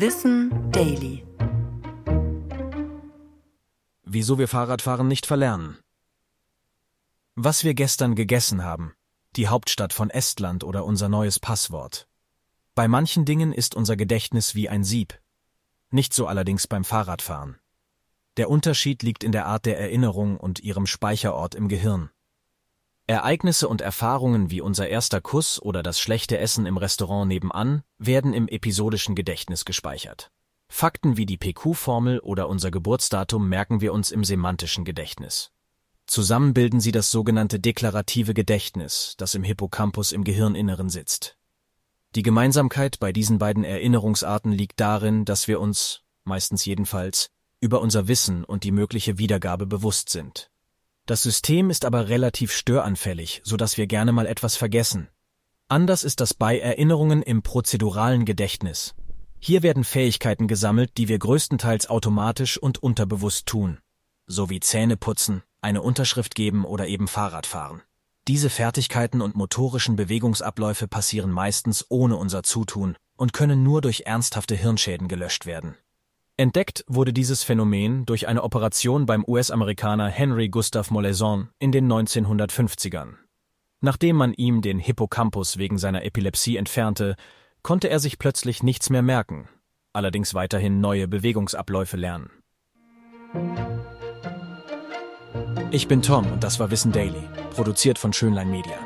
Wissen Daily. Wieso wir Fahrradfahren nicht verlernen. Was wir gestern gegessen haben, die Hauptstadt von Estland oder unser neues Passwort. Bei manchen Dingen ist unser Gedächtnis wie ein Sieb. Nicht so allerdings beim Fahrradfahren. Der Unterschied liegt in der Art der Erinnerung und ihrem Speicherort im Gehirn. Ereignisse und Erfahrungen wie unser erster Kuss oder das schlechte Essen im Restaurant nebenan werden im episodischen Gedächtnis gespeichert. Fakten wie die PQ-Formel oder unser Geburtsdatum merken wir uns im semantischen Gedächtnis. Zusammen bilden sie das sogenannte deklarative Gedächtnis, das im Hippocampus im Gehirninneren sitzt. Die Gemeinsamkeit bei diesen beiden Erinnerungsarten liegt darin, dass wir uns, meistens jedenfalls, über unser Wissen und die mögliche Wiedergabe bewusst sind. Das System ist aber relativ störanfällig, so dass wir gerne mal etwas vergessen. Anders ist das bei Erinnerungen im prozeduralen Gedächtnis. Hier werden Fähigkeiten gesammelt, die wir größtenteils automatisch und unterbewusst tun. So wie Zähne putzen, eine Unterschrift geben oder eben Fahrrad fahren. Diese Fertigkeiten und motorischen Bewegungsabläufe passieren meistens ohne unser Zutun und können nur durch ernsthafte Hirnschäden gelöscht werden. Entdeckt wurde dieses Phänomen durch eine Operation beim US-Amerikaner Henry Gustav Mollezon in den 1950ern. Nachdem man ihm den Hippocampus wegen seiner Epilepsie entfernte, konnte er sich plötzlich nichts mehr merken, allerdings weiterhin neue Bewegungsabläufe lernen. Ich bin Tom und das war Wissen Daily, produziert von Schönlein Media.